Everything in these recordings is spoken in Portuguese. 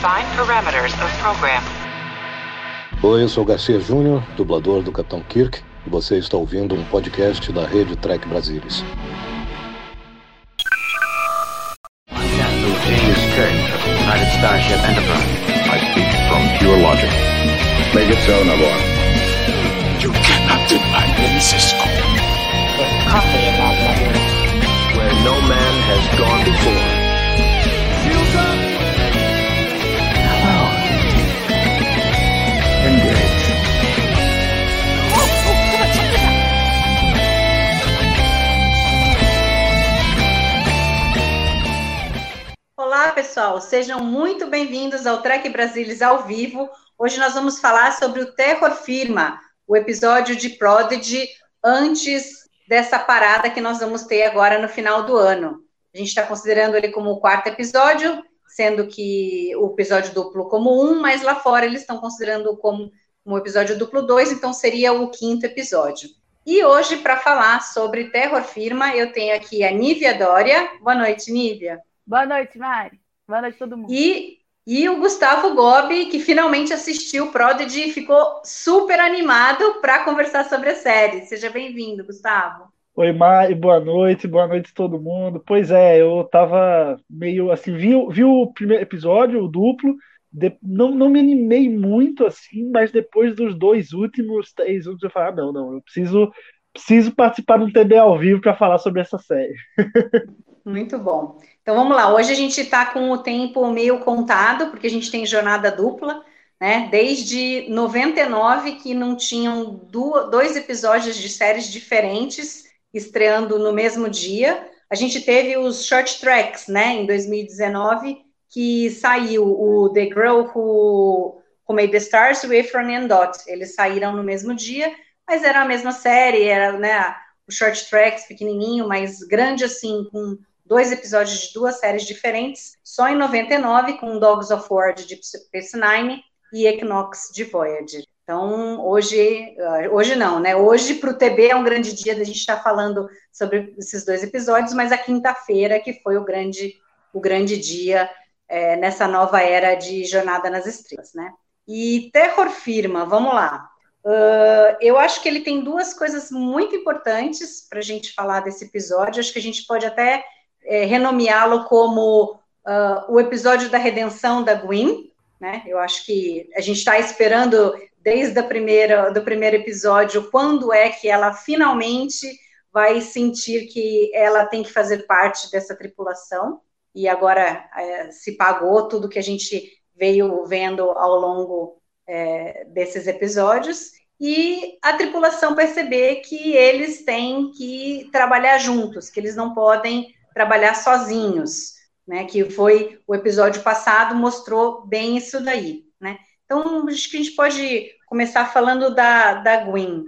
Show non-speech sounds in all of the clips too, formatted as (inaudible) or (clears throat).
Define parameters of program. Oi, eu sou Garcia Júnior, dublador do Capitão Kirk, e você está ouvindo um podcast da rede Trek Brasilis. United Starship Enterprise. I speak from pure logic. Make it so, Nabor. You cannot deny me, Cisco. coffee in that letter. Where no man has gone before. Pessoal, sejam muito bem-vindos ao Trek Brasilis ao vivo. Hoje nós vamos falar sobre o Terror Firma, o episódio de Prodigy antes dessa parada que nós vamos ter agora no final do ano. A gente está considerando ele como o quarto episódio, sendo que o episódio duplo como um, mas lá fora eles estão considerando como um episódio duplo dois, então seria o quinto episódio. E hoje, para falar sobre Terror Firma, eu tenho aqui a Nívia Dória. Boa noite, Nívia. Boa noite, Mari. Boa noite, todo mundo. E, e o Gustavo Gobi, que finalmente assistiu Prodigy e ficou super animado para conversar sobre a série. Seja bem-vindo, Gustavo. Oi, Mari, boa noite, boa noite todo mundo. Pois é, eu tava meio assim, vi, vi o primeiro episódio, o duplo, de- não, não me animei muito assim, mas depois dos dois últimos, três últimos, eu falei, ah, não, não, eu preciso, preciso participar de um TB ao vivo para falar sobre essa série. (laughs) Muito bom. Então vamos lá. Hoje a gente está com o tempo meio contado, porque a gente tem jornada dupla, né? Desde 99 que não tinham dois episódios de séries diferentes estreando no mesmo dia. A gente teve os short tracks, né? Em 2019, que saiu o The Girl Who, Who Made the Stars e Efron and Dot. Eles saíram no mesmo dia, mas era a mesma série, era, né? O short tracks pequenininho, mas grande assim, com dois episódios de duas séries diferentes, só em 99, com Dogs of War de Deep Space Nine e Equinox de Voyager. Então, hoje, ah, hoje não, né? Hoje para o TB é um grande dia da gente estar falando sobre esses dois episódios, mas a quinta-feira que foi o grande, o grande dia é, nessa nova era de Jornada nas Estrelas, né? E Terror Firma, vamos lá. Uh, eu acho que ele tem duas coisas muito importantes para a gente falar desse episódio. Acho que a gente pode até é, renomeá-lo como uh, o episódio da redenção da Gwen, né? Eu acho que a gente está esperando desde a primeira, do primeiro episódio quando é que ela finalmente vai sentir que ela tem que fazer parte dessa tripulação e agora é, se pagou tudo que a gente veio vendo ao longo é, desses episódios e a tripulação perceber que eles têm que trabalhar juntos, que eles não podem trabalhar sozinhos, né? Que foi o episódio passado mostrou bem isso daí, né? Então acho que a gente pode começar falando da, da Gwen.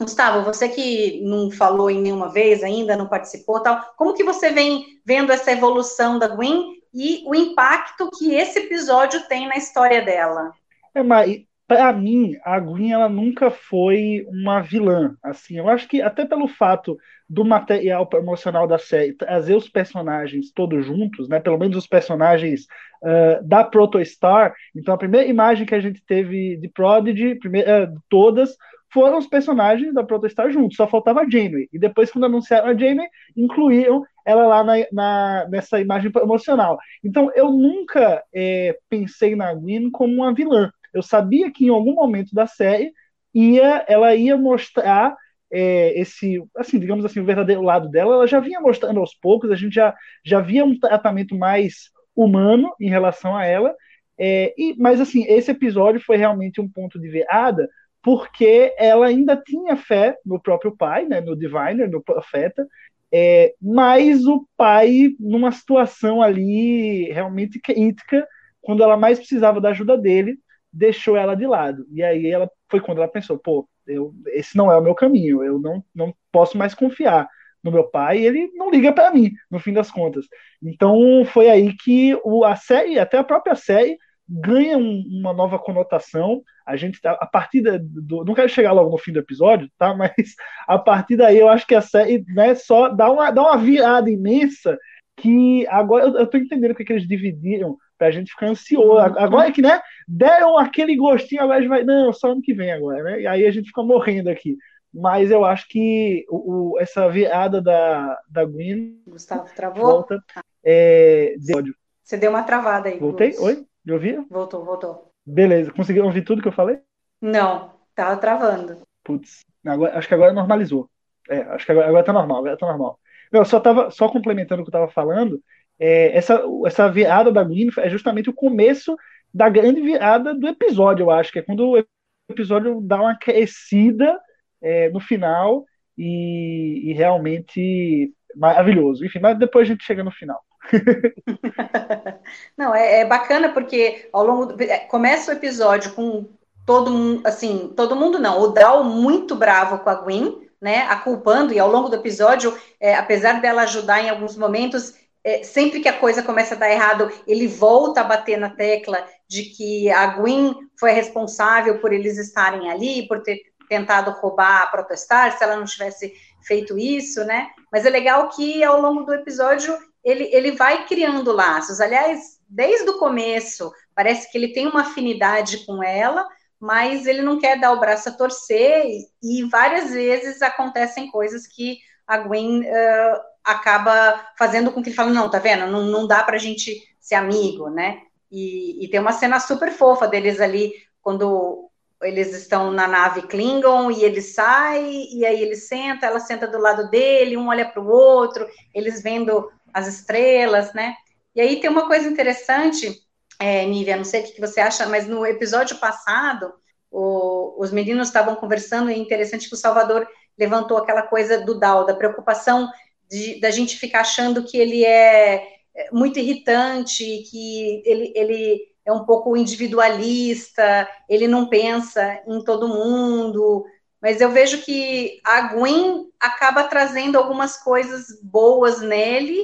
Gustavo, você que não falou em nenhuma vez ainda, não participou, tal, como que você vem vendo essa evolução da Gwen e o impacto que esse episódio tem na história dela? É, mas para mim, a Gwen ela nunca foi uma vilã. Assim, eu acho que até pelo fato do material promocional da série trazer os personagens todos juntos, né? Pelo menos os personagens uh, da Protostar. Então, a primeira imagem que a gente teve de Prodigy, primeira, uh, todas, foram os personagens da Protostar juntos. Só faltava a Janeway. E depois, quando anunciaram a Janeway, incluíram ela lá na, na, nessa imagem promocional. Então, eu nunca é, pensei na Gwen como uma vilã eu sabia que em algum momento da série ia, ela ia mostrar é, esse, assim, digamos assim, o verdadeiro lado dela. Ela já vinha mostrando aos poucos, a gente já, já via um tratamento mais humano em relação a ela. É, e, mas assim, esse episódio foi realmente um ponto de virada, porque ela ainda tinha fé no próprio pai, né, no Diviner, no profeta, é, mas o pai, numa situação ali realmente crítica, quando ela mais precisava da ajuda dele, deixou ela de lado. E aí ela foi quando ela pensou, pô, eu, esse não é o meu caminho, eu não, não posso mais confiar no meu pai, ele não liga para mim, no fim das contas. Então foi aí que o, a série, até a própria série, ganha um, uma nova conotação. A gente tá, a partir do, não quero chegar logo no fim do episódio, tá? (laughs) Mas a partir daí eu acho que a série, né, só dá uma, dá uma virada imensa que agora eu, eu tô entendendo porque que eles dividiram Pra gente ficar ansioso. Uhum. Agora é que, né? Deram aquele gostinho, agora a gente vai. Não, só ano que vem agora, né? E aí a gente fica morrendo aqui. Mas eu acho que o, o essa virada da, da Gwen. Gustavo travou? Volta. É, de. Você deu uma travada aí. Voltei? Luz. Oi? Me ouvia? Voltou, voltou. Beleza. Conseguiram ouvir tudo que eu falei? Não, tava travando. Putz, agora, acho que agora normalizou. É, acho que agora, agora tá normal, agora tá normal. Não, só tava só complementando o que eu tava falando. É, essa, essa virada da Gwen é justamente o começo da grande virada do episódio, eu acho, que é quando o episódio dá uma crescida é, no final e, e, realmente maravilhoso. Enfim, mas depois a gente chega no final. (laughs) Não, é, é, bacana porque ao longo do, é, começa o episódio com todo mundo, assim, todo mundo não, o Dal muito bravo com a Gwen, né, a culpando, e ao longo do episódio, é, apesar dela ajudar em alguns momentos, é, sempre que a coisa começa a dar errado, ele volta a bater na tecla de que a Gwen foi responsável por eles estarem ali, por ter tentado roubar protestar, se ela não tivesse feito isso, né? Mas é legal que ao longo do episódio ele, ele vai criando laços. Aliás, desde o começo, parece que ele tem uma afinidade com ela, mas ele não quer dar o braço a torcer, e, e várias vezes acontecem coisas que a Gwen uh, acaba fazendo com que ele fale, não, tá vendo? Não, não dá pra gente ser amigo, né? E, e tem uma cena super fofa deles ali, quando eles estão na nave Klingon e ele sai, e aí ele senta, ela senta do lado dele, um olha para o outro, eles vendo as estrelas, né? E aí tem uma coisa interessante, é, Nívia, não sei o que você acha, mas no episódio passado, o, os meninos estavam conversando, e é interessante que o Salvador levantou aquela coisa do Dal, da preocupação de, da gente ficar achando que ele é, é muito irritante, que ele, ele é um pouco individualista, ele não pensa em todo mundo, mas eu vejo que a Gwen acaba trazendo algumas coisas boas nele,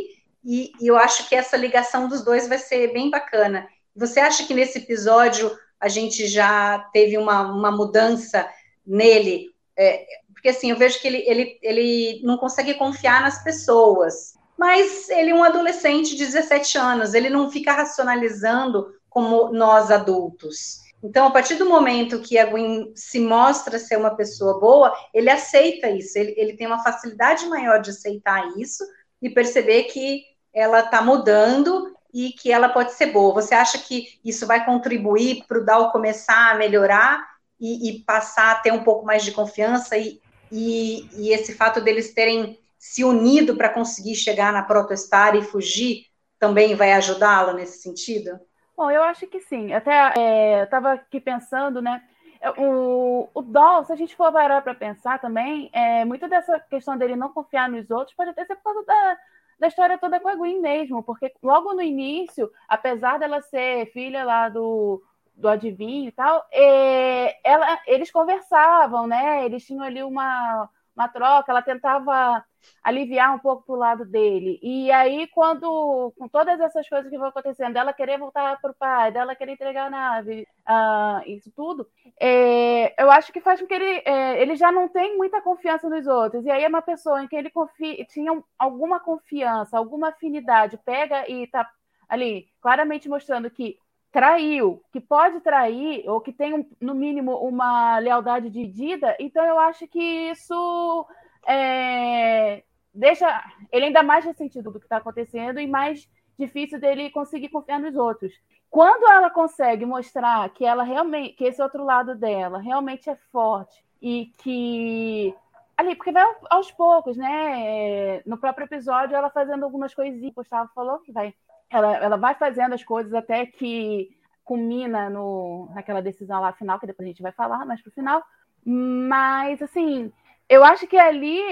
e, e, eu acho que essa ligação dos dois vai ser bem bacana. Você acha que nesse episódio a gente já teve uma, uma mudança nele? É, porque assim, eu vejo que ele, ele, ele não consegue confiar nas pessoas, mas ele é um adolescente de 17 anos, ele não fica racionalizando como nós adultos. Então, a partir do momento que a Gwen se mostra ser uma pessoa boa, ele aceita isso, ele, ele tem uma facilidade maior de aceitar isso e perceber que ela está mudando e que ela pode ser boa. Você acha que isso vai contribuir para o Dal começar a melhorar e, e, passar a ter um pouco mais de confiança e, e, e esse fato deles terem se unido para conseguir chegar na Protestar e fugir também vai ajudá-lo nesse sentido? Bom, eu acho que sim. Até é, eu estava aqui pensando, né? O, o Doll, se a gente for parar para pensar também, é, muito dessa questão dele não confiar nos outros pode até ser por causa da, da história toda com a Gwen mesmo, porque logo no início, apesar dela ser filha lá do, do adivinho e tal, é, ela, eles conversavam, né? Eles tinham ali uma, uma troca, ela tentava aliviar um pouco pro lado dele. E aí, quando, com todas essas coisas que vão acontecendo, dela querer voltar para o pai, dela querer entregar a nave, uh, isso tudo, é, eu acho que faz com que ele, é, ele já não tem muita confiança nos outros. E aí é uma pessoa em que ele confia, tinha alguma confiança, alguma afinidade, pega e tá ali claramente mostrando que traiu, que pode trair, ou que tem, no mínimo, uma lealdade dividida, então eu acho que isso é, deixa ele ainda mais ressentido do que está acontecendo e mais difícil dele conseguir confiar nos outros. Quando ela consegue mostrar que ela realmente, que esse outro lado dela realmente é forte e que ali, porque vai aos poucos, né? No próprio episódio, ela fazendo algumas coisinhas, o Gustavo falou que vai ela, ela vai fazendo as coisas até que culmina no, naquela decisão lá final, que depois a gente vai falar mais pro final. Mas, assim, eu acho que é ali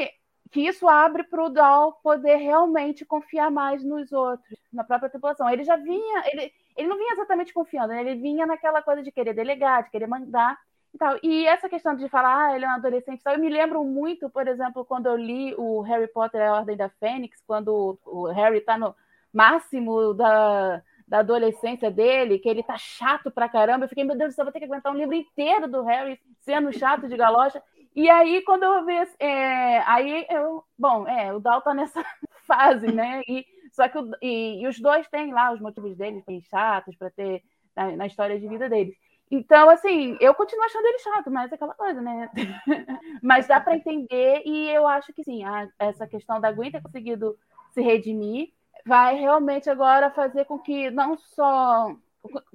que isso abre para o poder realmente confiar mais nos outros, na própria tripulação. Ele já vinha, ele, ele não vinha exatamente confiando, né? ele vinha naquela coisa de querer delegar, de querer mandar e tal. E essa questão de falar, ah, ele é um adolescente, tal, eu me lembro muito, por exemplo, quando eu li o Harry Potter a Ordem da Fênix, quando o Harry está no máximo da, da adolescência dele, que ele tá chato pra caramba. Eu fiquei, meu Deus do céu, vou ter que aguentar um livro inteiro do Harry sendo chato de galocha. E aí, quando eu vi. É, aí eu. Bom, é, o Dal tá nessa (laughs) fase, né? E Só que o, e, e, os dois têm lá os motivos deles, bem chatos, para ter na, na, história de vida deles. Então, assim, eu continuo achando ele chato, mas é aquela coisa, né? (laughs) mas dá para entender, e eu acho que sim, a, essa questão da Gwen ter conseguido se redimir vai realmente agora fazer com que não só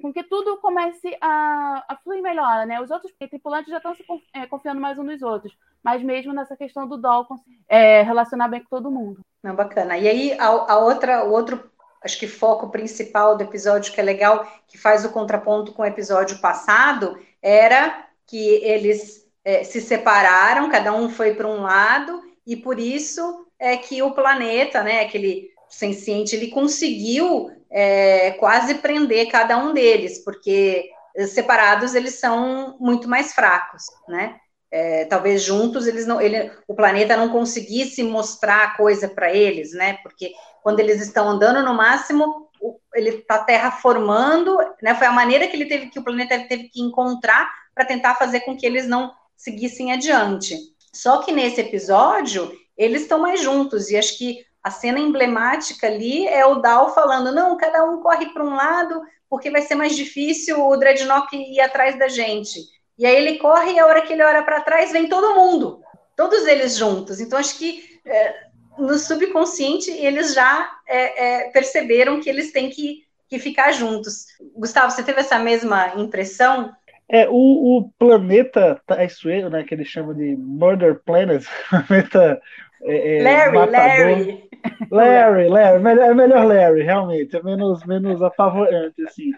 com que tudo comece a, a fluir melhor, né? Os outros tripulantes já estão se é, confiando mais uns nos outros, mas mesmo nessa questão do Dawkins é, relacionar bem com todo mundo. Não, bacana. E aí, a, a, outra, o outro, acho que foco principal do episódio que é legal, que faz o contraponto com o episódio passado, era que eles é, se separaram, cada um foi para um lado, e por isso é que o planeta, né, aquele senciente, ele conseguiu é, quase prender cada um deles, porque separados eles são muito mais fracos, né? É, talvez juntos eles não, ele, o planeta não conseguisse mostrar a coisa para eles, né? Porque quando eles estão andando no máximo, o, ele está terraformando, né? Foi a maneira que ele teve que o planeta teve que encontrar para tentar fazer com que eles não seguissem adiante. Só que nesse episódio eles estão mais juntos e acho que a cena emblemática ali é o Dal falando: não, cada um corre para um lado, porque vai ser mais difícil o Dreadnought ir atrás da gente. E aí ele corre e a hora que ele olha para trás vem todo mundo, todos eles juntos. Então acho que é, no subconsciente eles já é, é, perceberam que eles têm que, que ficar juntos. Gustavo, você teve essa mesma impressão? É, o, o planeta traiçoeiro, né, que eles chamam de Murder Planet, (laughs) planeta é, é, Larry, Larry. Larry, Larry, é melhor Larry, realmente, é menos, menos apavorante, assim.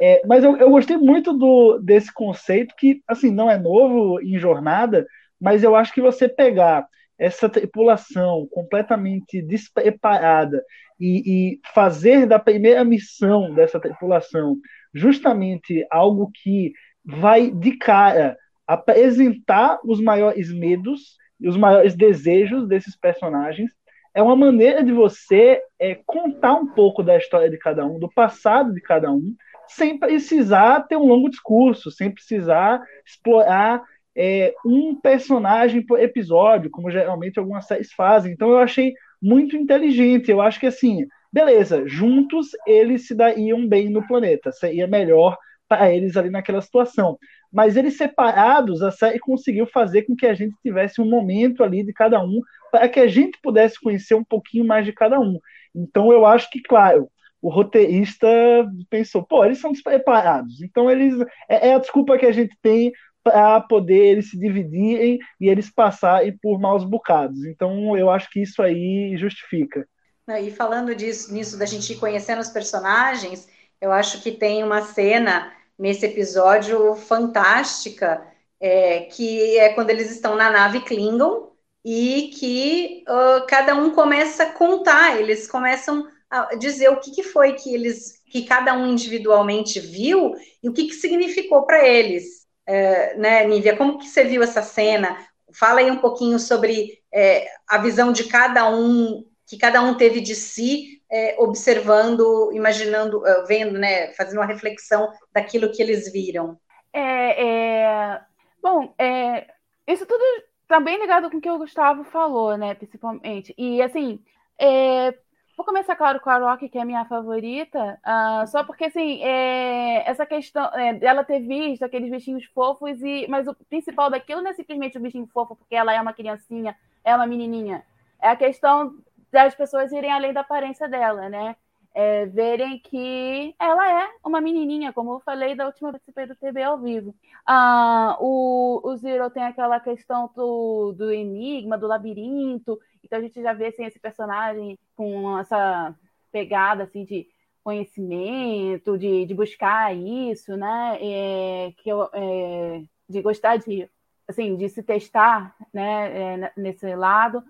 É, mas eu, eu gostei muito do, desse conceito que, assim, não é novo em jornada, mas eu acho que você pegar essa tripulação completamente despreparada e, e fazer da primeira missão dessa tripulação justamente algo que vai de cara apresentar os maiores medos e os maiores desejos desses personagens. É uma maneira de você é, contar um pouco da história de cada um, do passado de cada um, sem precisar ter um longo discurso, sem precisar explorar é, um personagem por episódio, como geralmente algumas séries fazem. Então eu achei muito inteligente. Eu acho que assim, beleza, juntos eles se dariam bem no planeta, seria melhor para eles ali naquela situação mas eles separados, a série conseguiu fazer com que a gente tivesse um momento ali de cada um, para que a gente pudesse conhecer um pouquinho mais de cada um. Então eu acho que, claro, o roteirista pensou, pô, eles são despreparados, então eles é, é a desculpa que a gente tem para poder eles se dividirem e eles passarem por maus bocados. Então eu acho que isso aí justifica. E falando disso, nisso da gente conhecendo os personagens, eu acho que tem uma cena nesse episódio fantástica, é, que é quando eles estão na nave Klingon e que uh, cada um começa a contar, eles começam a dizer o que, que foi que eles, que cada um individualmente viu e o que, que significou para eles. É, né, Nívia, como que você viu essa cena? Fala aí um pouquinho sobre é, a visão de cada um, que cada um teve de si é, observando, imaginando, é, vendo, né, fazendo uma reflexão daquilo que eles viram. É, é... Bom, é... isso tudo está bem ligado com o que o Gustavo falou, né, principalmente. E, assim, é... vou começar, claro, com a Rock, que é a minha favorita, uh, só porque, assim, é... essa questão dela ter visto aqueles bichinhos fofos, e... mas o principal daquilo não é simplesmente o bichinho fofo, porque ela é uma criancinha, é uma menininha. É a questão das pessoas irem além da aparência dela, né? É, verem que ela é uma menininha, como eu falei da última vez que participei do TV ao vivo. Ah, o, o Zero tem aquela questão do, do enigma, do labirinto, então a gente já vê assim, esse personagem com essa pegada assim, de conhecimento, de, de buscar isso, né? É, que eu, é, de gostar de, assim, de se testar né, é, nesse lado.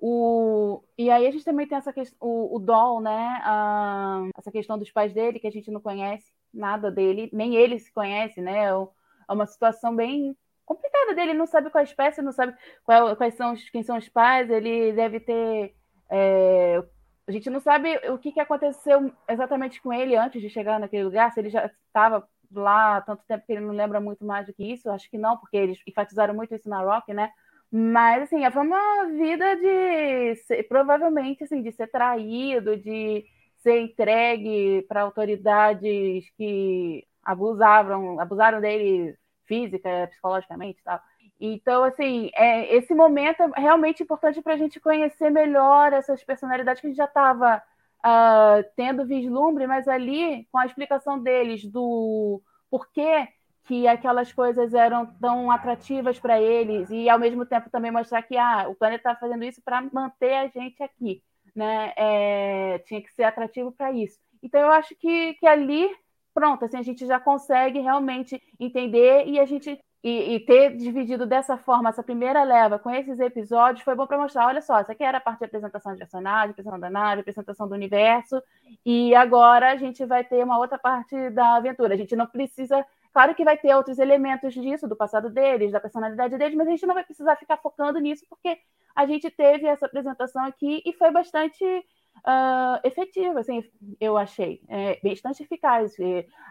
O, e aí a gente também tem essa questão, o, o Doll, né? A, essa questão dos pais dele, que a gente não conhece nada dele, nem ele se conhece, né? É, é uma situação bem complicada dele, não sabe qual espécie, não sabe qual, quais são quem são os pais, ele deve ter. É, a gente não sabe o que, que aconteceu exatamente com ele antes de chegar naquele lugar, se ele já estava lá há tanto tempo que ele não lembra muito mais do que isso, acho que não, porque eles enfatizaram muito isso na Rock, né? Mas, assim, foi uma vida de ser, provavelmente assim, de ser traído, de ser entregue para autoridades que abusavam, abusaram dele física, psicologicamente e tal. Então, assim, é, esse momento é realmente importante para a gente conhecer melhor essas personalidades que a gente já estava uh, ah, tendo vislumbre, mas ali, com a explicação deles do porquê que aquelas coisas eram tão atrativas para eles, e ao mesmo tempo também mostrar que ah, o planeta está fazendo isso para manter a gente aqui. Né? É, tinha que ser atrativo para isso. Então, eu acho que, que ali pronto, assim, a gente já consegue realmente entender e a gente e, e, ter dividido dessa forma essa primeira leva com esses episódios foi bom para mostrar, olha só, isso aqui era a parte de apresentação de personagem, apresentação da nave, apresentação do universo, e agora a gente vai ter uma outra parte da aventura. A gente não precisa, claro que vai ter outros elementos disso, do passado deles, da personalidade deles, mas a gente não vai precisar ficar focando nisso, porque a gente teve essa apresentação aqui e foi bastante uh, efetiva, assim, eu achei, é, bastante eficaz.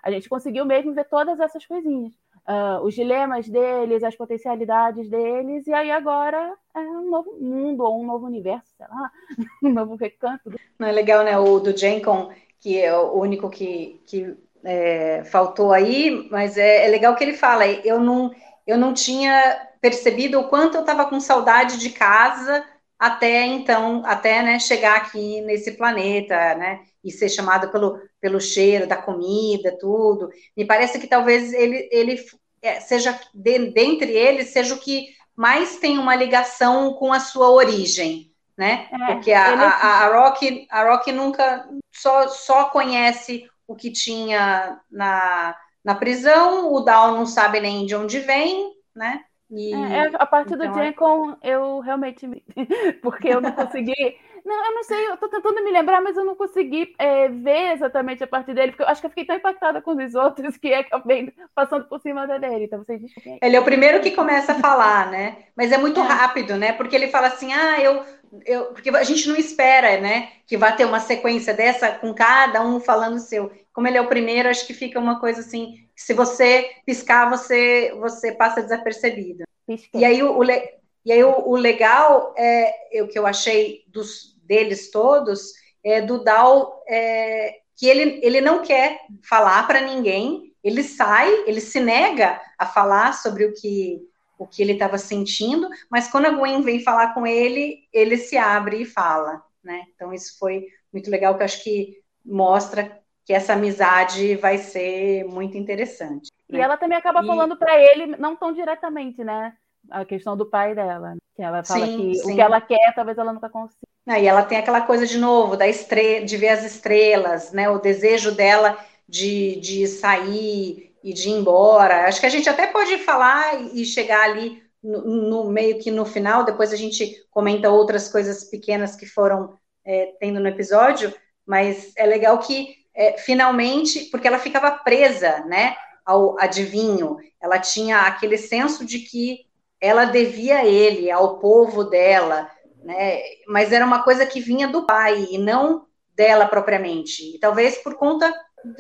A gente conseguiu mesmo ver todas essas coisinhas uh, os dilemas deles, as potencialidades deles, e aí agora é um novo mundo ou um novo universo, sei lá, (laughs) um novo recanto. Não é legal, né? O do Jenkon, que é o único que, que é, faltou aí, mas é, é, legal que ele fala, eu não, eu não tinha percebido o quanto eu estava com saudade de casa até então, até né, chegar aqui nesse planeta, né? E ser chamado pelo, pelo cheiro da comida, tudo. Me parece que talvez ele, ele é, seja, de, dentre eles, seja o que mais tem uma ligação com a sua origem, né? É, Porque a, ele... a, a, Rock, a Rock nunca só, só conhece o que tinha na, na prisão, o Down não sabe nem de onde vem, né? E, é, é a parte então, do Jenkon, eu realmente. (laughs) Porque eu não consegui. não, eu não sei, eu tô tentando me lembrar, mas eu não consegui é, ver exatamente a parte dele, porque eu acho que eu fiquei tão impactada com os outros que é venho passando por cima dele. Então vocês desculpem. Ele é o primeiro que começa a falar, né? Mas é muito é. rápido, né? Porque ele fala assim: ah, eu, eu. Porque a gente não espera, né? Que vai ter uma sequência dessa com cada um falando o seu. Como ele é o primeiro, acho que fica uma coisa assim se você piscar, você, você passa desapercebido. Pisquei. E aí, o, o, e aí o, o, legal é o que eu achei dos, deles todos é do Dal é, que ele, ele não quer falar para ninguém, ele sai, ele se nega a falar sobre o que o que ele estava sentindo, mas quando a Gwen vem falar com ele, ele se abre e fala, né? Então isso foi muito legal, que eu acho que mostra que essa amizade vai ser muito interessante. Né? E ela também acaba e... falando para ele, não tão diretamente, né? A questão do pai dela. Que ela fala sim, que sim. o que ela quer, talvez ela nunca consiga. Ah, e ela tem aquela coisa de novo, da estrela, de ver as estrelas, né? O desejo dela de, de sair e de ir embora. Acho que a gente até pode falar e chegar ali no, no meio que no final, depois a gente comenta outras coisas pequenas que foram é, tendo no episódio, mas é legal que é, finalmente, porque ela ficava presa, né, ao adivinho, ela tinha aquele senso de que ela devia a ele, ao povo dela, né, mas era uma coisa que vinha do pai e não dela propriamente, e talvez por conta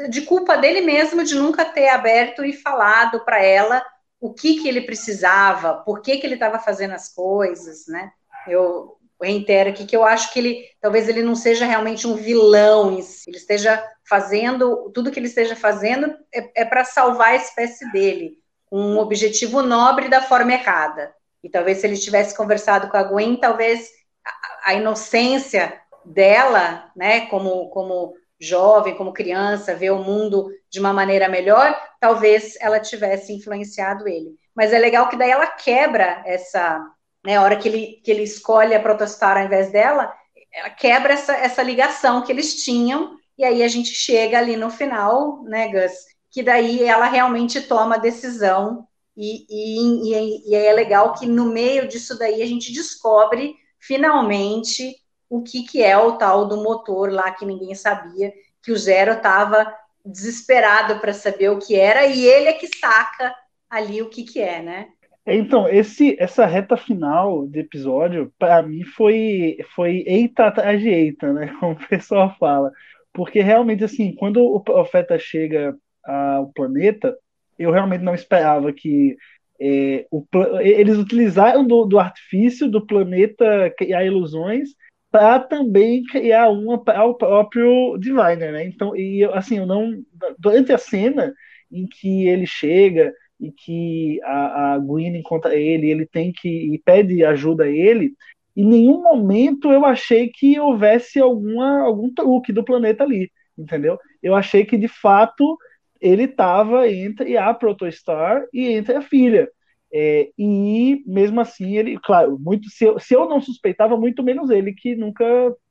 de culpa dele mesmo de nunca ter aberto e falado para ela o que que ele precisava, por que que ele estava fazendo as coisas, né? Eu reitero aqui que eu acho que ele talvez ele não seja realmente um vilão, ele esteja fazendo tudo que ele esteja fazendo é, é para salvar a espécie dele, um objetivo nobre da forma errada. E talvez se ele tivesse conversado com a Gwen, talvez a, a inocência dela, né, como como jovem, como criança, ver o mundo de uma maneira melhor, talvez ela tivesse influenciado ele. Mas é legal que daí ela quebra essa né, a hora que ele, que ele escolhe a protestar ao invés dela, ela quebra essa, essa ligação que eles tinham, e aí a gente chega ali no final, né, Gus, que daí ela realmente toma a decisão, e, e, e, é legal que no meio disso daí a gente descobre finalmente o que, que é o tal do motor lá que ninguém sabia, que o Zero estava desesperado para saber o que era, e ele é que saca ali o que, que é, né? Então, esse, essa reta final do episódio, para mim, foi, foi eita atrás de eita, né? (laughs) Como o pessoal fala. Porque realmente, assim, quando o profeta chega ao planeta, eu realmente não esperava que É, o, eles utilizaram do, do, artifício do planeta criar ilusões para também criar uma para o próprio Diviner, né? Então, e assim, eu não durante a cena em que ele chega e que a, a Gwen encontra ele, ele tem que e pede ajuda a ele, em nenhum momento eu achei que houvesse alguma, algum truque do planeta ali, entendeu? Eu achei que de fato ele estava entre a Protostar e entre a filha. É, e mesmo assim, ele, claro, muito, se eu, se, eu, não suspeitava, muito menos ele, que nunca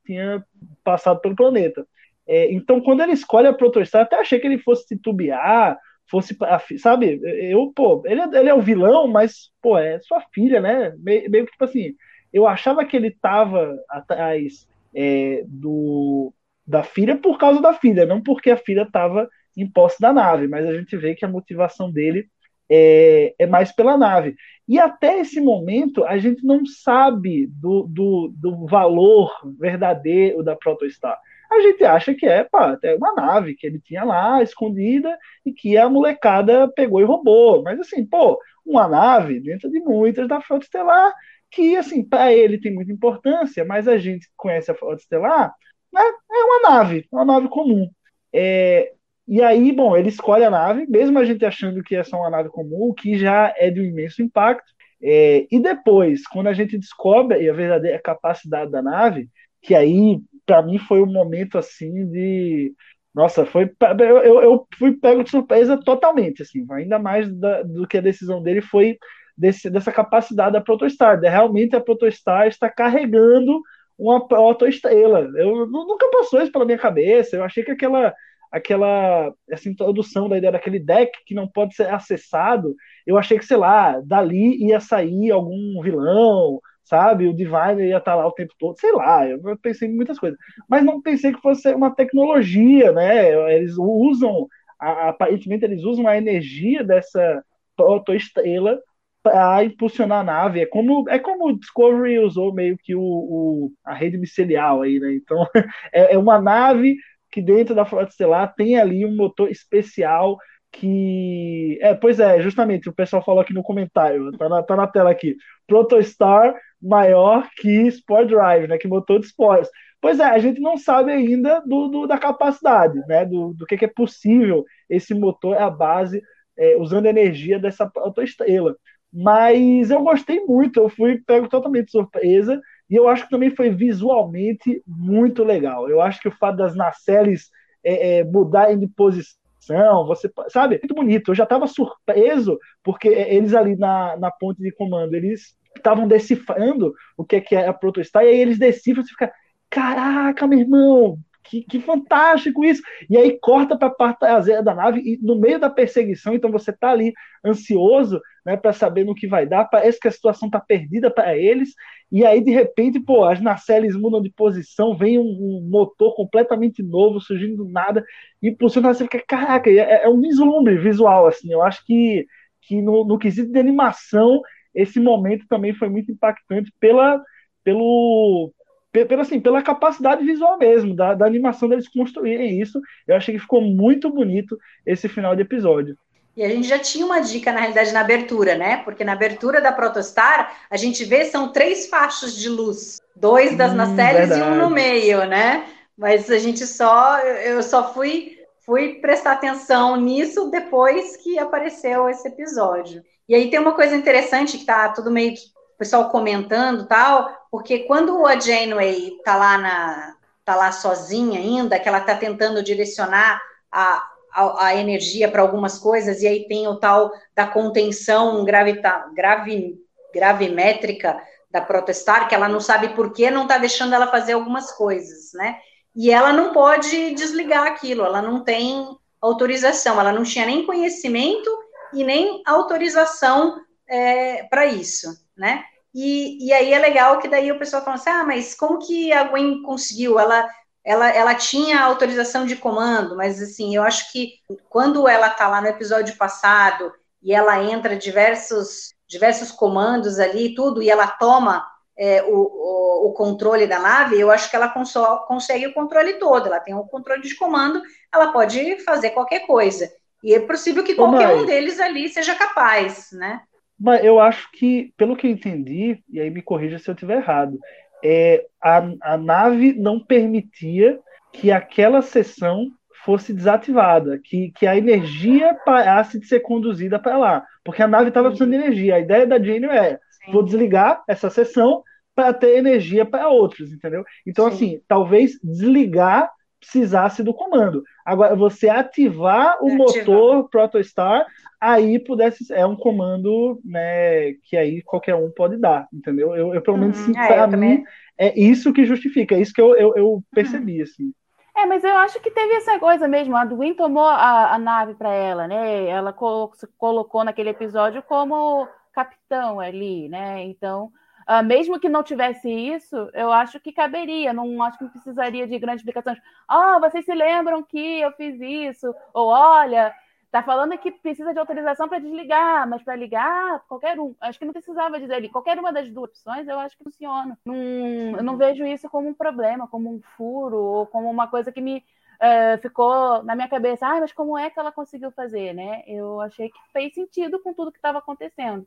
tinha passado pelo planeta. É, então, quando ele escolhe a Protostar, até achei que ele fosse titubear, fosse, sabe? Eu, pô, ele, é, ele é o vilão, mas, pô, é sua filha, né? Meio, meio que tipo assim, eu achava que ele estava atrás é, do, da filha por causa da filha, não porque a filha estava em posse da nave, mas a gente vê que a motivação dele é, é, mais pela nave. E até esse momento a gente não sabe do, do, do valor verdadeiro da Protostar. A gente acha que é pá, é uma nave que ele tinha lá escondida e que a molecada pegou e roubou. Mas assim, pô, uma nave dentro de muitas da Frota Estelar que assim para ele tem muita importância, mas a gente conhece a Frota Estelar, né? É uma nave, uma nave comum. É, e aí, bom, ele escolhe a nave, mesmo a gente achando que é só uma nave comum, que já é de um imenso impacto. É, e depois, quando a gente descobre a verdadeira capacidade da nave, que aí, para mim, foi um momento assim de. Nossa, foi. Eu, eu fui pego de surpresa totalmente, assim, ainda mais da, do que a decisão dele foi desse, dessa capacidade da Protostar. Realmente a Protostar está carregando uma protoestrela. Eu nunca passou isso pela minha cabeça. Eu achei que aquela aquela essa introdução da ideia daquele deck que não pode ser acessado, eu achei que, sei lá, dali ia sair algum vilão, sabe? O Diviner ia estar lá o tempo todo, sei lá, eu pensei em muitas coisas. Mas não pensei que fosse uma tecnologia, né? Eles usam, aparentemente, eles usam a energia dessa protoestrela para impulsionar a nave. É como, é como o Discovery usou meio que o, o a rede micelial aí, né? Então, (laughs) é, é uma nave que dentro da Frota Estelar tem ali um motor especial que. É, pois é, justamente, o pessoal falou aqui no comentário, tá na, tá na tela aqui. Protostar maior que Sport Drive, né? Que motor de esportes. Pois é, a gente não sabe ainda do, do da capacidade, né? Do, do que, que, é possível esse motor, é a base, é, usando a energia dessa protoestrela. Mas eu gostei muito, eu fui pego totalmente de surpresa. E eu acho que também foi visualmente muito legal. Eu acho que o fato das nacelles é, é, mudarem de posição, você sabe, muito bonito. Eu já estava surpreso porque eles ali na, na ponte de comando, eles estavam decifrando o que é, que é a Protostar, e aí eles decifram e fica, caraca, meu irmão, que, que, fantástico isso! E aí corta para a parte traseira da nave e no meio da perseguição, então você está ali ansioso, né, para saber no que vai dar. Parece que a situação está perdida para eles. E aí de repente, pô, as nacelles mudam de posição, vem um, um motor completamente novo surgindo do nada e impulsiona. Você fica, caraca, é, é, um vislumbre visual assim. Eu acho que que no, no quesito de animação esse momento também foi muito impactante pela pelo pela, assim, pela capacidade visual mesmo, da, da animação deles construírem isso. Eu achei que ficou muito bonito esse final de episódio. E a gente já tinha uma dica, na realidade, na abertura, né? Porque na abertura da Protostar, a gente vê são três faixas de luz. Dois das hum, nacelles e um no meio, né? Mas a gente só... Eu só fui, fui prestar atenção nisso depois que apareceu esse episódio. E aí tem uma coisa interessante que tá tudo meio o pessoal comentando tal, porque quando a Janeway tá lá na tá lá sozinha ainda, que ela tá tentando direcionar a, a, a energia para algumas coisas e aí tem o tal da contenção gravita, grave, gravimétrica da protestar, que ela não sabe por que não está deixando ela fazer algumas coisas, né? E ela não pode desligar aquilo, ela não tem autorização, ela não tinha nem conhecimento e nem autorização é, para isso né? E, e aí é legal que daí o pessoal fala assim, ah, mas como que a Gwen conseguiu? Ela, ela, ela tinha autorização de comando, mas assim, eu acho que quando ela tá lá no episódio passado e ela entra diversos, diversos comandos ali tudo, e ela toma é, o, o, o, controle da nave, eu acho que ela cons consegue o controle todo, ela tem o controle de comando, ela pode fazer qualquer coisa. E é possível que qualquer um deles ali seja capaz, né? Mas eu acho que, pelo que eu entendi, e aí me corrija se eu estiver errado, é, a, a nave não permitia que aquela sessão fosse desativada, que, que a energia parasse de ser conduzida para lá, porque a nave estava precisando de energia. A ideia da Jane é: Sim. vou desligar essa sessão para ter energia para outros, entendeu? Então, Sim. assim, talvez desligar precisasse do comando. Agora, você ativar o ativar. motor ProtoStar, aí pudesse. É um comando né, que aí qualquer um pode dar, entendeu? Eu, eu pelo menos, uhum. é, para mim, também... é isso que justifica, é isso que eu, eu, eu uhum. percebi, uhum. assim. É, mas eu acho que teve essa coisa mesmo. A Dwin tomou a, a nave para ela, né? Ela se colocou naquele episódio como capitão ali, né? Então, uh, mesmo que não tivesse isso, eu acho que caberia. Não acho que não precisaria de grandes explicações. Ah, oh, vocês se lembram que eu fiz isso? Ou olha, Tá falando que precisa de autorização para desligar, mas para ligar, qualquer um. Acho que não precisava dizer ali. Qualquer uma das duas opções, eu acho que funciona. Não, eu não vejo isso como um problema, como um furo, ou como uma coisa que me uh, ficou na minha cabeça. Ah, mas como é que ela conseguiu fazer, né? Eu achei que fez sentido com tudo que estava acontecendo,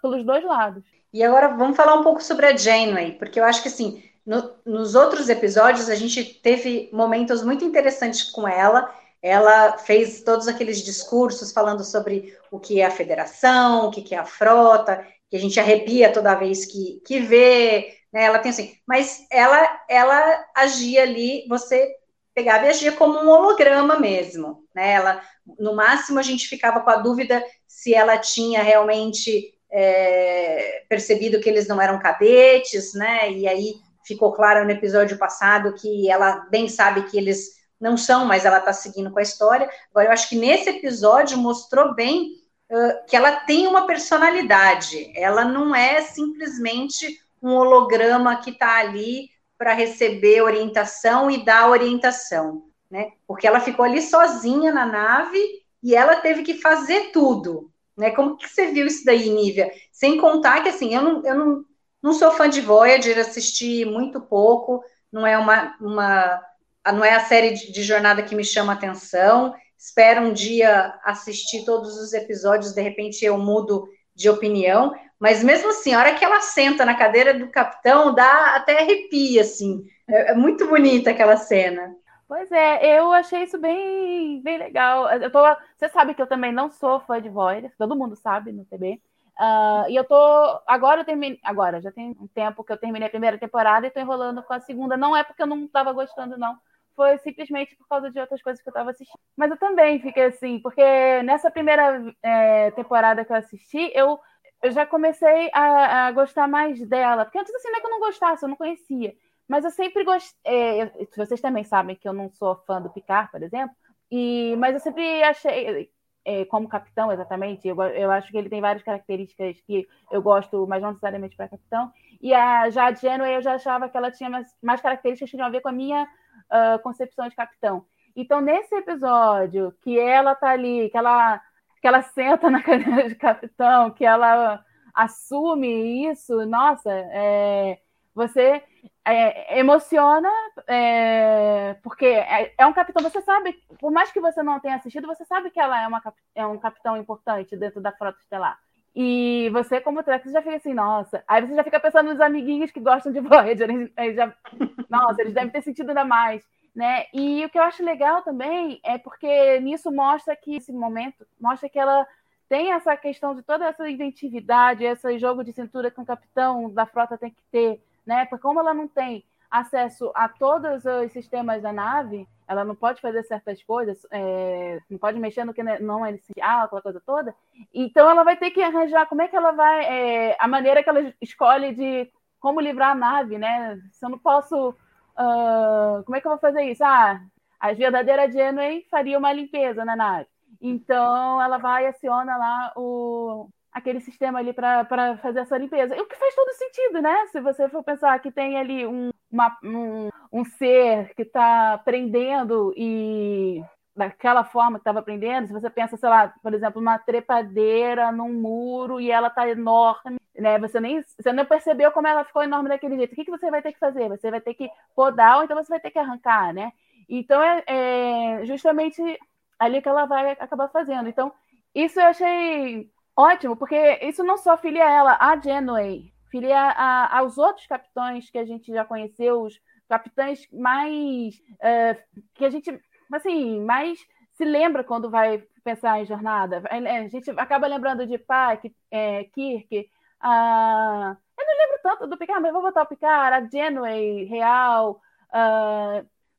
pelos dois lados. E agora vamos falar um pouco sobre a Janeway, porque eu acho que assim, no, nos outros episódios a gente teve momentos muito interessantes com ela ela fez todos aqueles discursos falando sobre o que é a federação, o que é a frota, que a gente arrepia toda vez que, que vê, né? Ela tem assim, mas ela, ela agia ali, você pegava e agia como um holograma mesmo, né? Ela, no máximo, a gente ficava com a dúvida se ela tinha realmente é, percebido que eles não eram cadetes, né? E aí ficou claro no episódio passado que ela bem sabe que eles não são, mas ela está seguindo com a história. Agora, eu acho que nesse episódio mostrou bem uh, que ela tem uma personalidade, ela não é simplesmente um holograma que está ali para receber orientação e dar orientação, né? Porque ela ficou ali sozinha na nave e ela teve que fazer tudo, né? Como que você viu isso daí, Nívia? Sem contar que, assim, eu não, eu não, não sou fã de Voyager, assisti muito pouco, não é uma, uma não é a série de, de jornada que me chama atenção. Espero um dia assistir todos os episódios, de repente eu mudo de opinião. Mas mesmo assim, a hora que ela senta na cadeira do capitão, dá até arrepia, assim. É, é muito bonita aquela cena. Pois é, eu achei isso bem, bem legal. Eu tô, você sabe que eu também não sou fã de Voyager, todo mundo sabe no TB. Uh, ah, e eu tô. Agora eu terminei. Agora, já tem um tempo que eu terminei a primeira temporada e tô enrolando com a segunda. Não é porque eu não tava gostando, não foi simplesmente por causa de outras coisas que eu estava assistindo. Mas eu também fiquei assim, porque nessa primeira é, temporada que eu assisti, eu, eu já comecei a, a, gostar mais dela. Porque antes assim não é que eu não gostasse, eu não conhecia. Mas eu sempre gostei. É, vocês também sabem que eu não sou fã do Picard, por exemplo. E, mas eu sempre achei, é, como capitão, exatamente, eu, eu acho que ele tem várias características que eu gosto, mas não necessariamente para capitão. E a, Janeway eu já achava que ela tinha mais, mais características que tinham a ver com a minha uh, concepção de capitão. Então, nesse episódio, que ela tá ali, que ela, que ela senta na (laughs) cadeira de capitão, que ela assume isso, nossa, é, você é, emociona, é, porque é, é, um capitão, você sabe, por mais que você não tenha assistido, você sabe que ela é, uma, é um capitão importante dentro da frota estelar. E você, como você já fica assim, nossa. Aí você já fica pensando nos amiguinhos que gostam de Voyager. Eles já, (laughs) nossa, eles devem ter sentido ainda mais. Né? E o que eu acho legal também é porque nisso mostra que esse momento mostra que ela tem essa questão de toda essa inventividade, esse jogo de cintura que um capitão da frota tem que ter, né? Porque como ela não tem acesso a todos os sistemas da nave, ela não pode fazer certas coisas, é, não pode mexer no que não é essencial, aquela coisa toda. Então ela vai ter que arranjar como é que ela vai, é, a maneira que ela escolhe de como livrar a nave, né? Se eu não posso, uh, como é que eu vou fazer isso? Ah, a verdadeira Janeway faria uma limpeza na nave. Então ela vai e aciona lá o, aquele sistema ali para fazer essa limpeza. O que faz todo sentido, né? Se você for pensar que tem ali um, uma, um, um ser que está aprendendo e daquela forma que estava aprendendo, se você pensa, sei lá, por exemplo, uma trepadeira num muro e ela está enorme, né? Você nem você não percebeu como ela ficou enorme daquele jeito. O que, que você vai ter que fazer? Você vai ter que podar ou então você vai ter que arrancar, né? Então é, é justamente ali que ela vai acabar fazendo. Então, isso eu achei Ótimo, porque isso não só filia ela, a Genway, filia a, aos outros capitães que a gente já conheceu, os capitães mais uh, que a gente assim mais se lembra quando vai pensar em jornada. A gente acaba lembrando de Pike, é, Kirk, a... eu não lembro tanto do Picard, mas vou botar o Picard, a Genway, Real,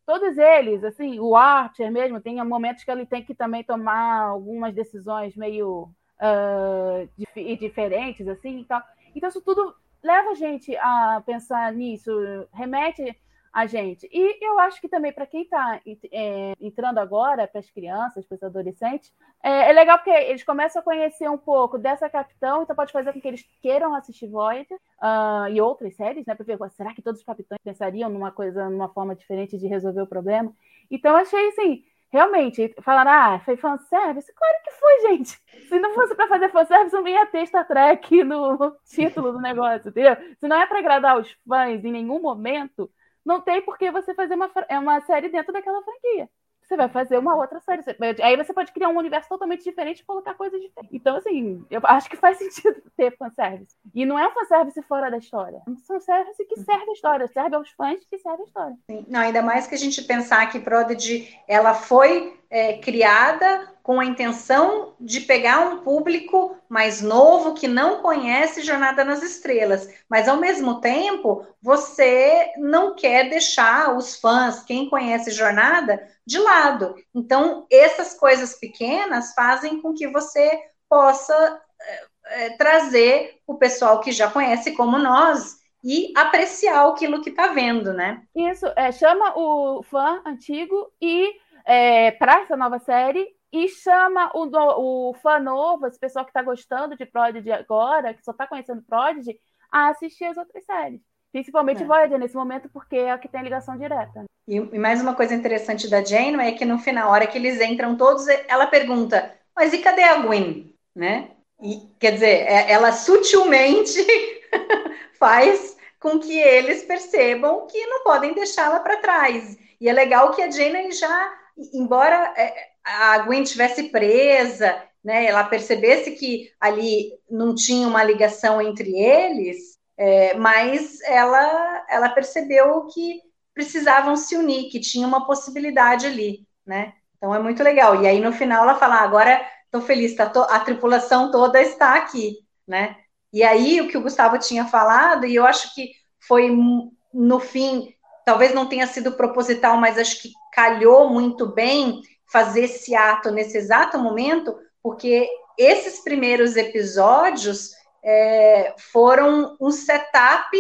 todos eles, assim, o Archer mesmo, tem momentos que ele tem que também tomar algumas decisões meio uh, dif diferentes, assim, então, então isso tudo leva a gente a pensar nisso, remete a gente. E eu acho que também para quem está é, entrando agora, para as crianças, para os adolescentes, é, é, legal porque eles começam a conhecer um pouco dessa capitão, então pode fazer com que eles queiram assistir Voyager uh, e outras séries, né? Para ver, será que todos os capitães pensariam numa coisa, numa forma diferente de resolver o problema? Então achei assim. Realmente, falaram, ah, foi fanservice? Claro que foi, gente. Se não fosse para fazer fanservice, não ia ter Star Trek no título do negócio, entendeu? Se não é para agradar os fãs em nenhum momento, não tem por que você fazer uma, é uma série dentro daquela franquia. Você vai fazer uma outra série. Aí você pode criar um universo totalmente diferente e colocar coisas diferentes. Então, assim, eu acho que faz (laughs) sentido ter fanservice. E não é um fanservice fora da história. É um fanservice que serve a história, serve aos fãs que serve a história. Sim. Não, ainda mais que a gente pensar que Prodigy, ela foi é, criada com a intenção de pegar um público mais novo que não conhece Jornada nas Estrelas, mas ao mesmo tempo você não quer deixar os fãs, quem conhece Jornada, de lado. Então, essas coisas pequenas fazem com que você possa é, trazer o pessoal que já conhece como nós e apreciar aquilo que está vendo, né? Isso, é, chama o fã antigo e é, para essa nova série e chama o, o fã novo, esse pessoal que está gostando de Prodigy agora, que só está conhecendo Prodigy, a assistir as outras séries. Principalmente é. Voyager nesse momento, porque é a que tem ligação direta. E, e, mais uma coisa interessante da Jane é que no final, a hora que eles entram todos, ela pergunta, mas e cadê a Gwen? Né? E, quer dizer, é, ela sutilmente (laughs) faz com que eles percebam que não podem deixá-la para trás. E é legal que a Jane já, embora é, a Gwen estivesse presa, né, ela percebesse que ali não tinha uma ligação entre eles, é, mas ela, ela percebeu que precisavam se unir, que tinha uma possibilidade ali, né? Então é muito legal. E aí no final ela fala: ah, agora estou feliz, tá to a tripulação toda está aqui, né? E aí o que o Gustavo tinha falado, e eu acho que foi no fim, talvez não tenha sido proposital, mas acho que calhou muito bem fazer esse ato nesse exato momento, porque esses primeiros episódios é, foram um setup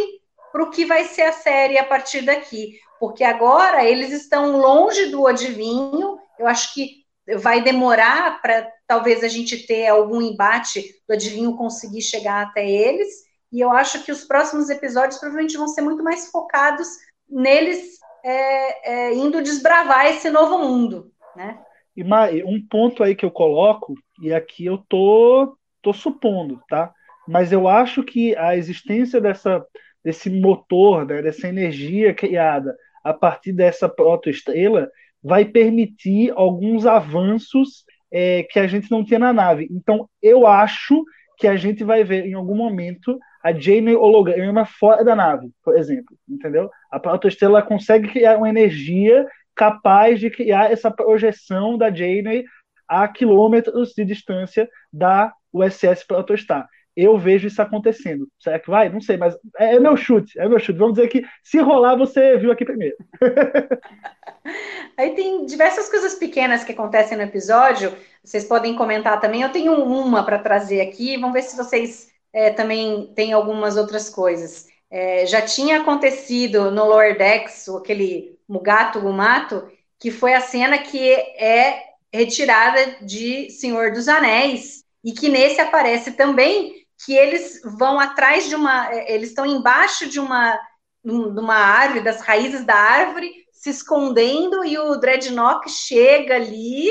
para o que vai ser a série a partir daqui. Porque agora eles estão longe do adivinho, eu acho que vai demorar para talvez a gente ter algum embate do adivinho conseguir chegar até eles, e eu acho que os próximos episódios provavelmente vão ser muito mais focados neles é, é, indo desbravar esse novo mundo né? E Mai, um ponto aí que eu coloco, e aqui eu tô, tô supondo, tá? Mas eu acho que a existência dessa, desse motor, né, dessa energia criada a partir dessa protoestrela vai permitir alguns avanços é, que a gente não tinha na nave. Então, eu acho que a gente vai ver em algum momento a Jane holograma fora da nave, por exemplo, entendeu? A protoestrela consegue criar uma energia capaz de criar essa projeção da Janeway a quilômetros de distância da USS Protostar. Eu vejo isso acontecendo. Será que vai? Não sei, mas é, é meu chute, é meu chute. Vamos dizer que se rolar, você viu aqui primeiro. (laughs) Aí tem diversas coisas pequenas que acontecem no episódio. Vocês podem comentar também. Eu tenho uma para trazer aqui. Vamos ver se vocês é, também têm algumas outras coisas. É, já tinha acontecido no Lower Decks, aquele Mugato Gumato, que foi a cena que é retirada de Senhor dos Anéis, e que nesse aparece também que eles vão atrás de uma. É, eles estão embaixo de uma, de uma árvore, das raízes da árvore, se escondendo, e o Dreadnought chega ali,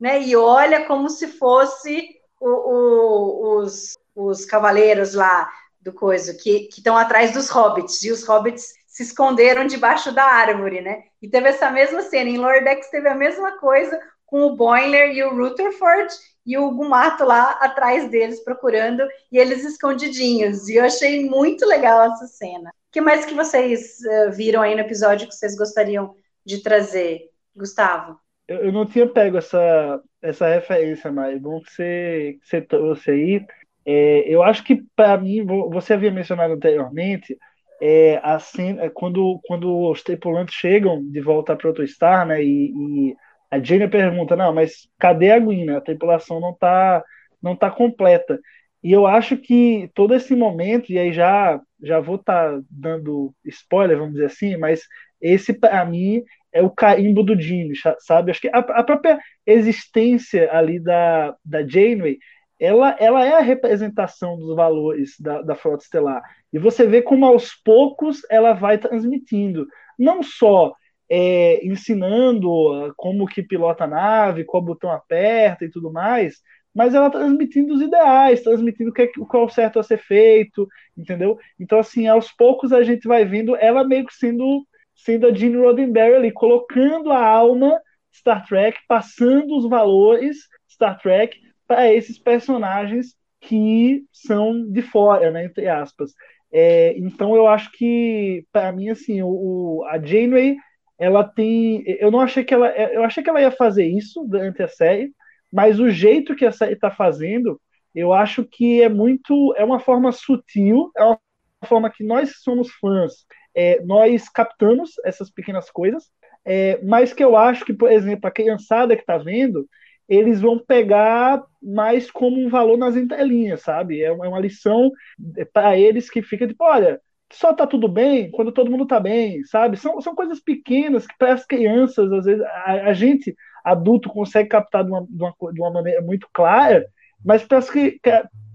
né, e olha como se fosse o, o, os, os cavaleiros lá do coisa, que estão atrás dos hobbits, e os hobbits se esconderam debaixo da árvore, né? E teve essa mesma cena, em Lordex teve a mesma coisa, com o Boiler e o Rutherford e o Gumato lá atrás deles procurando e eles escondidinhos. E eu achei muito legal essa cena. O que mais que vocês uh, viram aí no episódio que vocês gostariam de trazer, Gustavo? Eu, eu não tinha pego essa, essa referência, mas bom que você, que você trouxe aí. É, eu acho que, para mim, você havia mencionado anteriormente, é, a cena, é, quando, quando os tripulantes chegam de volta para o Star, né, e, e a Jane pergunta, não, mas cadê a Gwen? Né? A tripulação não está não tá completa. E eu acho que todo esse momento, e aí já, já vou estar tá dando spoiler, vamos dizer assim, mas esse, para mim, é o carimbo do Jimmy, sabe? Acho que a, a, própria existência ali da, da Janeway, ela, ela é a representação dos valores da, da Frota Estelar. E você vê como aos poucos ela vai transmitindo. Não só é, ensinando como que pilota a nave, qual botão aperta e tudo mais, mas ela transmitindo os ideais, transmitindo o que, é qual é certo a ser feito, entendeu? Então, assim, aos poucos a gente vai vendo ela meio que sendo, sendo a Gene Roddenberry ali, colocando a alma Star Trek, passando os valores Star Trek para esses personagens que são de fora, né, entre aspas. É, então eu acho que para mim assim o, a Janeway ela tem. Eu não achei que ela. Eu achei que ela ia fazer isso durante a série, mas o jeito que a série está fazendo, eu acho que é muito. É uma forma sutil, é uma forma que nós somos fãs, é, nós captamos essas pequenas coisas, é, mas que eu acho que, por exemplo, a criançada que está vendo, eles vão pegar mais como um valor nas entrelinhas, sabe? É uma lição para eles que fica tipo, olha, só tá tudo bem quando todo mundo tá bem, sabe? São, são coisas pequenas que para as crianças, às vezes, a, a, gente, adulto, consegue captar de uma, de uma, de uma maneira muito clara, mas para as,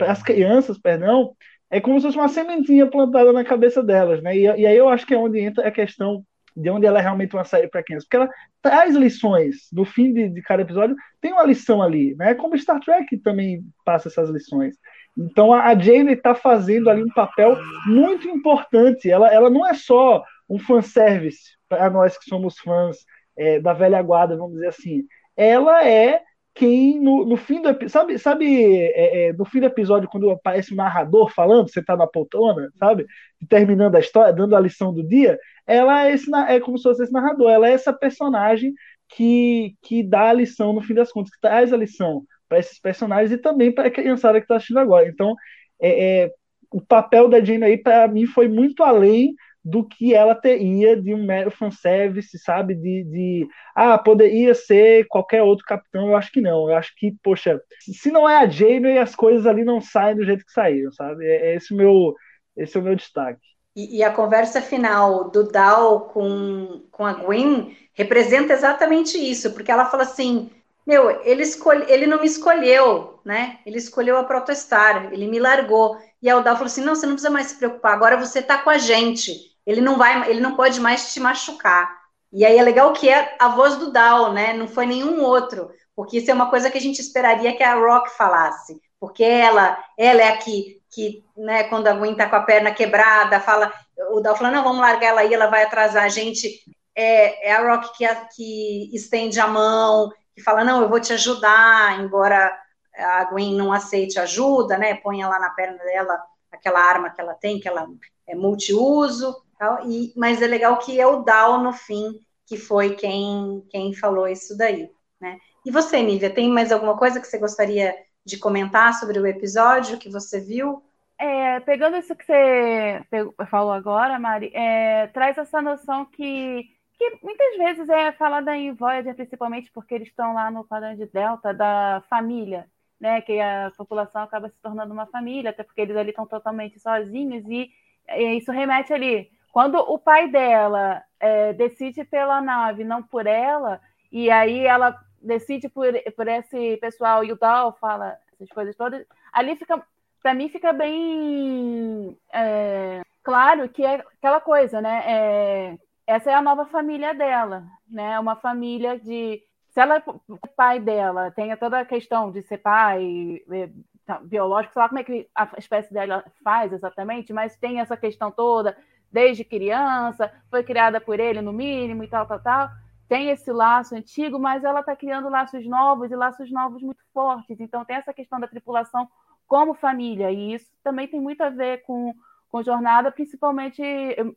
as crianças, perdão, é como se fosse uma sementinha plantada na cabeça delas, né? E, e aí eu acho que é onde entra a questão de onde ela é realmente uma série para crianças, porque ela traz lições no fim de, de, cada episódio, tem uma lição ali, né? Como Star Trek também passa essas lições. Então a, a Jane está fazendo ali um papel muito importante. Ela, ela não é só um fanservice para nós que somos fãs é, da velha guarda, vamos dizer assim. Ela é quem no, no fim do sabe sabe é, é, no fim do episódio quando aparece o narrador falando você tá na poltrona sabe terminando a história dando a lição do dia ela é esse é como se fosse esse narrador ela é essa personagem que que dá a lição no fim das contas que traz a lição para esses personagens e também para a criançada que está assistindo agora. Então é, é, o papel da Jane aí para mim foi muito além do que ela teria de um mero fanservice, sabe? De, de, ah, poderia ser qualquer outro capitão, eu acho que não. Eu acho que, poxa, se não é a Janeway, as coisas ali não saem do jeito que saíram, sabe? É, é esse, o meu, esse é o meu destaque. E, e, a conversa final do Dal com, com a Gwen representa exatamente isso, porque ela fala assim, meu, ele, escolhe, ele não me escolheu, né? Ele escolheu a Protostar, ele me largou. E a Dal falou assim, não, você não precisa mais se preocupar, agora você tá com a gente ele não vai, ele não pode mais te machucar. E aí é legal que é a voz do Dal, né? Não foi nenhum outro, porque isso é uma coisa que a gente esperaria que a Rock falasse, porque ela, ela é a que, que né, quando a Gwen tá com a perna quebrada, fala, o Dal fala, não, vamos largar ela aí, ela vai atrasar a gente. É, é a Rock que, que estende a mão, que fala, não, eu vou te ajudar, embora a Gwen não aceite ajuda, né? Põe lá na perna dela aquela arma que ela tem, que ela é multiuso, Tal, e, mas é legal que é o Dal no fim que foi quem, quem falou isso daí, né? E você, Nívia, tem mais alguma coisa que você gostaria de comentar sobre o episódio que você viu? É, pegando isso que você falou agora, Mari, é, traz essa noção que, que muitas vezes é falada em Voyager, principalmente porque eles estão lá no quadrante Delta, da família, né? Que a população acaba se tornando uma família, até porque eles ali estão totalmente sozinhos, e, e isso remete ali quando o pai dela é, decide pela nave, não por ela, e aí ela decide por, por esse pessoal e o Dal fala essas coisas todas, ali fica, para mim, fica bem é, claro que é aquela coisa, né? É, essa é a nova família dela, né? Uma família de se ela o pai dela tenha toda a questão de ser pai é, tá, biológico, sei lá como é que a espécie dela faz exatamente, mas tem essa questão toda desde criança, foi criada por ele no mínimo e tal, tal, tal. tem esse laço antigo, mas ela está criando laços novos e laços novos muito fortes. Então tem essa questão da tripulação como família, e isso também tem muito a ver com, com jornada, principalmente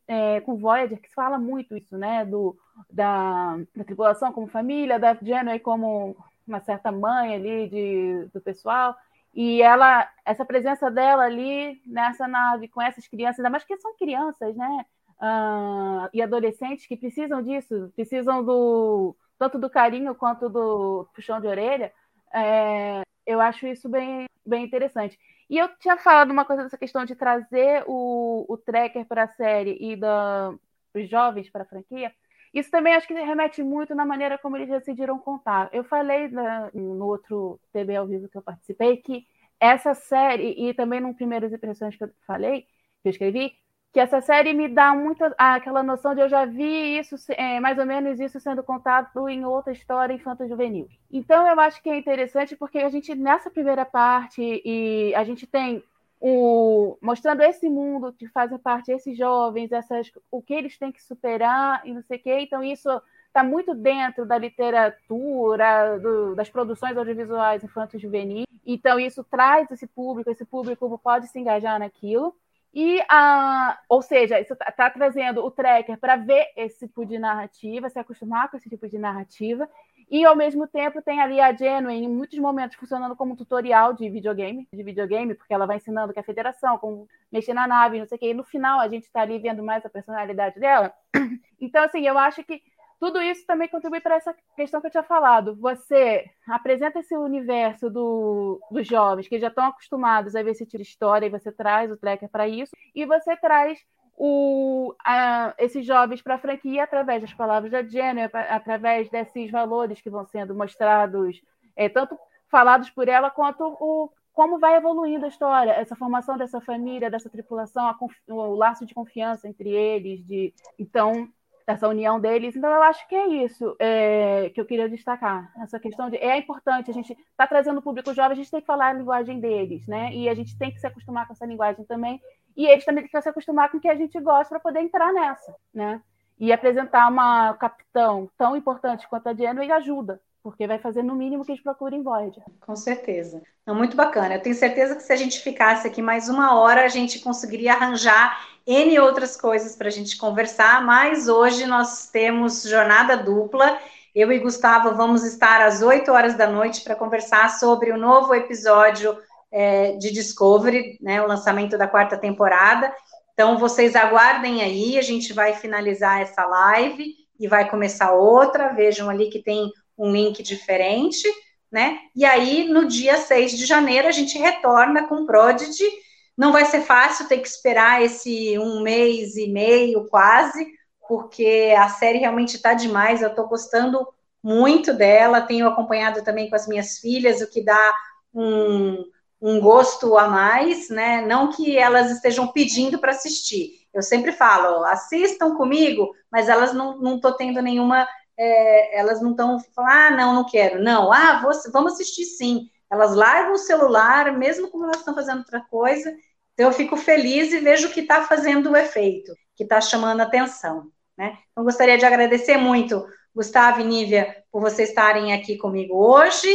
é, com Voyager, que se fala muito isso, né? Do, da, da tripulação como família, da Janeway como uma certa mãe ali de, do pessoal. E ela, essa presença dela ali nessa nave com essas crianças, ainda mais que são crianças, né? uh, e adolescentes que precisam disso, precisam do tanto do carinho quanto do puxão de orelha, é, eu acho isso bem, bem interessante. E eu tinha falado uma coisa dessa questão de trazer o, o tracker para a série e da, os jovens para a franquia. Isso também acho que remete muito na maneira como eles decidiram contar. Eu falei na, no outro TV ao vivo que eu participei que essa série, e também no primeiras impressões que eu falei, que eu escrevi, que essa série me dá muito aquela noção de eu já vi isso, é, mais ou menos isso sendo contado em outra história infanto-juvenil. Então eu acho que é interessante porque a gente, nessa primeira parte, e a gente tem o, mostrando esse mundo que fazem parte esses jovens, essas, o que eles têm que superar e não sei o quê. Então isso está muito dentro da literatura, do, das produções audiovisuais infanto-juvenil. Então isso traz esse público, esse público pode se engajar naquilo. E a, ou seja, isso está tá trazendo o tracker para ver esse tipo de narrativa, se acostumar com esse tipo de narrativa, e ao mesmo tempo tem ali a Genuine, em muitos momentos, funcionando como tutorial de videogame, de videogame, porque ela vai ensinando que a federação, como mexer na nave, não sei o quê, e no final a gente está ali vendo mais a personalidade dela. (clears throat) Então, assim, eu acho que tudo isso também contribui para essa questão que eu tinha falado. Você apresenta esse universo do, dos jovens que já estão acostumados a ver esse tipo de história e você traz o tracker para isso, e você traz o, a, esses jovens para a franquia através das palavras da Jenny, através desses valores que vão sendo mostrados, é, tanto falados por ela quanto o, como vai evoluindo a história, essa formação dessa família, dessa tripulação, o laço de confiança entre eles, de então essa união deles. Então, eu acho que é isso é, que eu queria destacar. Essa questão de. É importante, a gente está trazendo o público jovem, a gente tem que falar a linguagem deles, né? E a gente tem que se acostumar com essa linguagem também. E eles também têm que se acostumar com o que a gente gosta para poder entrar nessa, né? E apresentar uma capitão tão importante quanto a Janeway ajuda, porque vai fazer no mínimo que eles procurem Voyager. Com certeza. Não, muito bacana. Eu tenho certeza que se a gente ficasse aqui mais uma hora, a gente conseguiria arranjar N outras coisas para a gente conversar, mas hoje nós temos jornada dupla. Eu e Gustavo vamos estar às 8 horas da noite para conversar sobre o novo episódio é, de Discovery, né, o lançamento da quarta temporada. Então, vocês aguardem aí, a gente vai finalizar essa live e vai começar outra. Vejam ali que tem um link diferente, né? E aí, no dia 6 de janeiro, a gente retorna com Prodigy não vai ser fácil ter que esperar esse um mês e meio, quase, porque a série realmente está demais. Eu estou gostando muito dela, tenho acompanhado também com as minhas filhas, o que dá um, um gosto a mais, né? Não que elas estejam pedindo para assistir. Eu sempre falo, assistam comigo, mas elas não estão tendo nenhuma. É, elas não estão falando, ah, não, não quero. Não, ah, vou, vamos assistir sim. Elas largam o celular, mesmo quando elas estão fazendo outra coisa. Então, eu fico feliz e vejo que está fazendo o efeito, que está chamando atenção. Né? Então, gostaria de agradecer muito, Gustavo e Nívia, por vocês estarem aqui comigo hoje.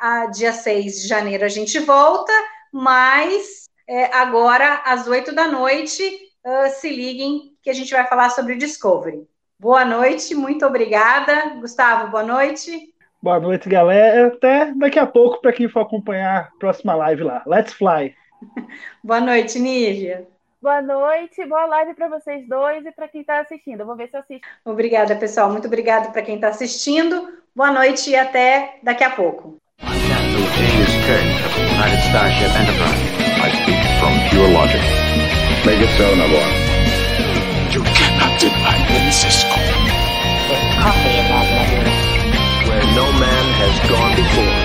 A dia 6 de janeiro a gente volta, mas é, agora, às 8 da noite, uh, se liguem que a gente vai falar sobre o Discovery. Boa noite, muito obrigada. Gustavo, boa noite. Boa noite, galera. Até daqui a pouco para quem for acompanhar a próxima live lá. Let's fly! (laughs) Boa noite, Nívia. Boa noite, boa live para vocês dois e para quem está assistindo. Eu vou ver se eu assisto. Obrigada, pessoal. Muito obrigada para quem está assistindo. Boa noite e até daqui a pouco. who James Kirk of the United Starship Enterprise. I speak from pure logic. Make it so, number one. You cannot deny me, Cisco. There's coffee in that nebula. Where no man has gone before.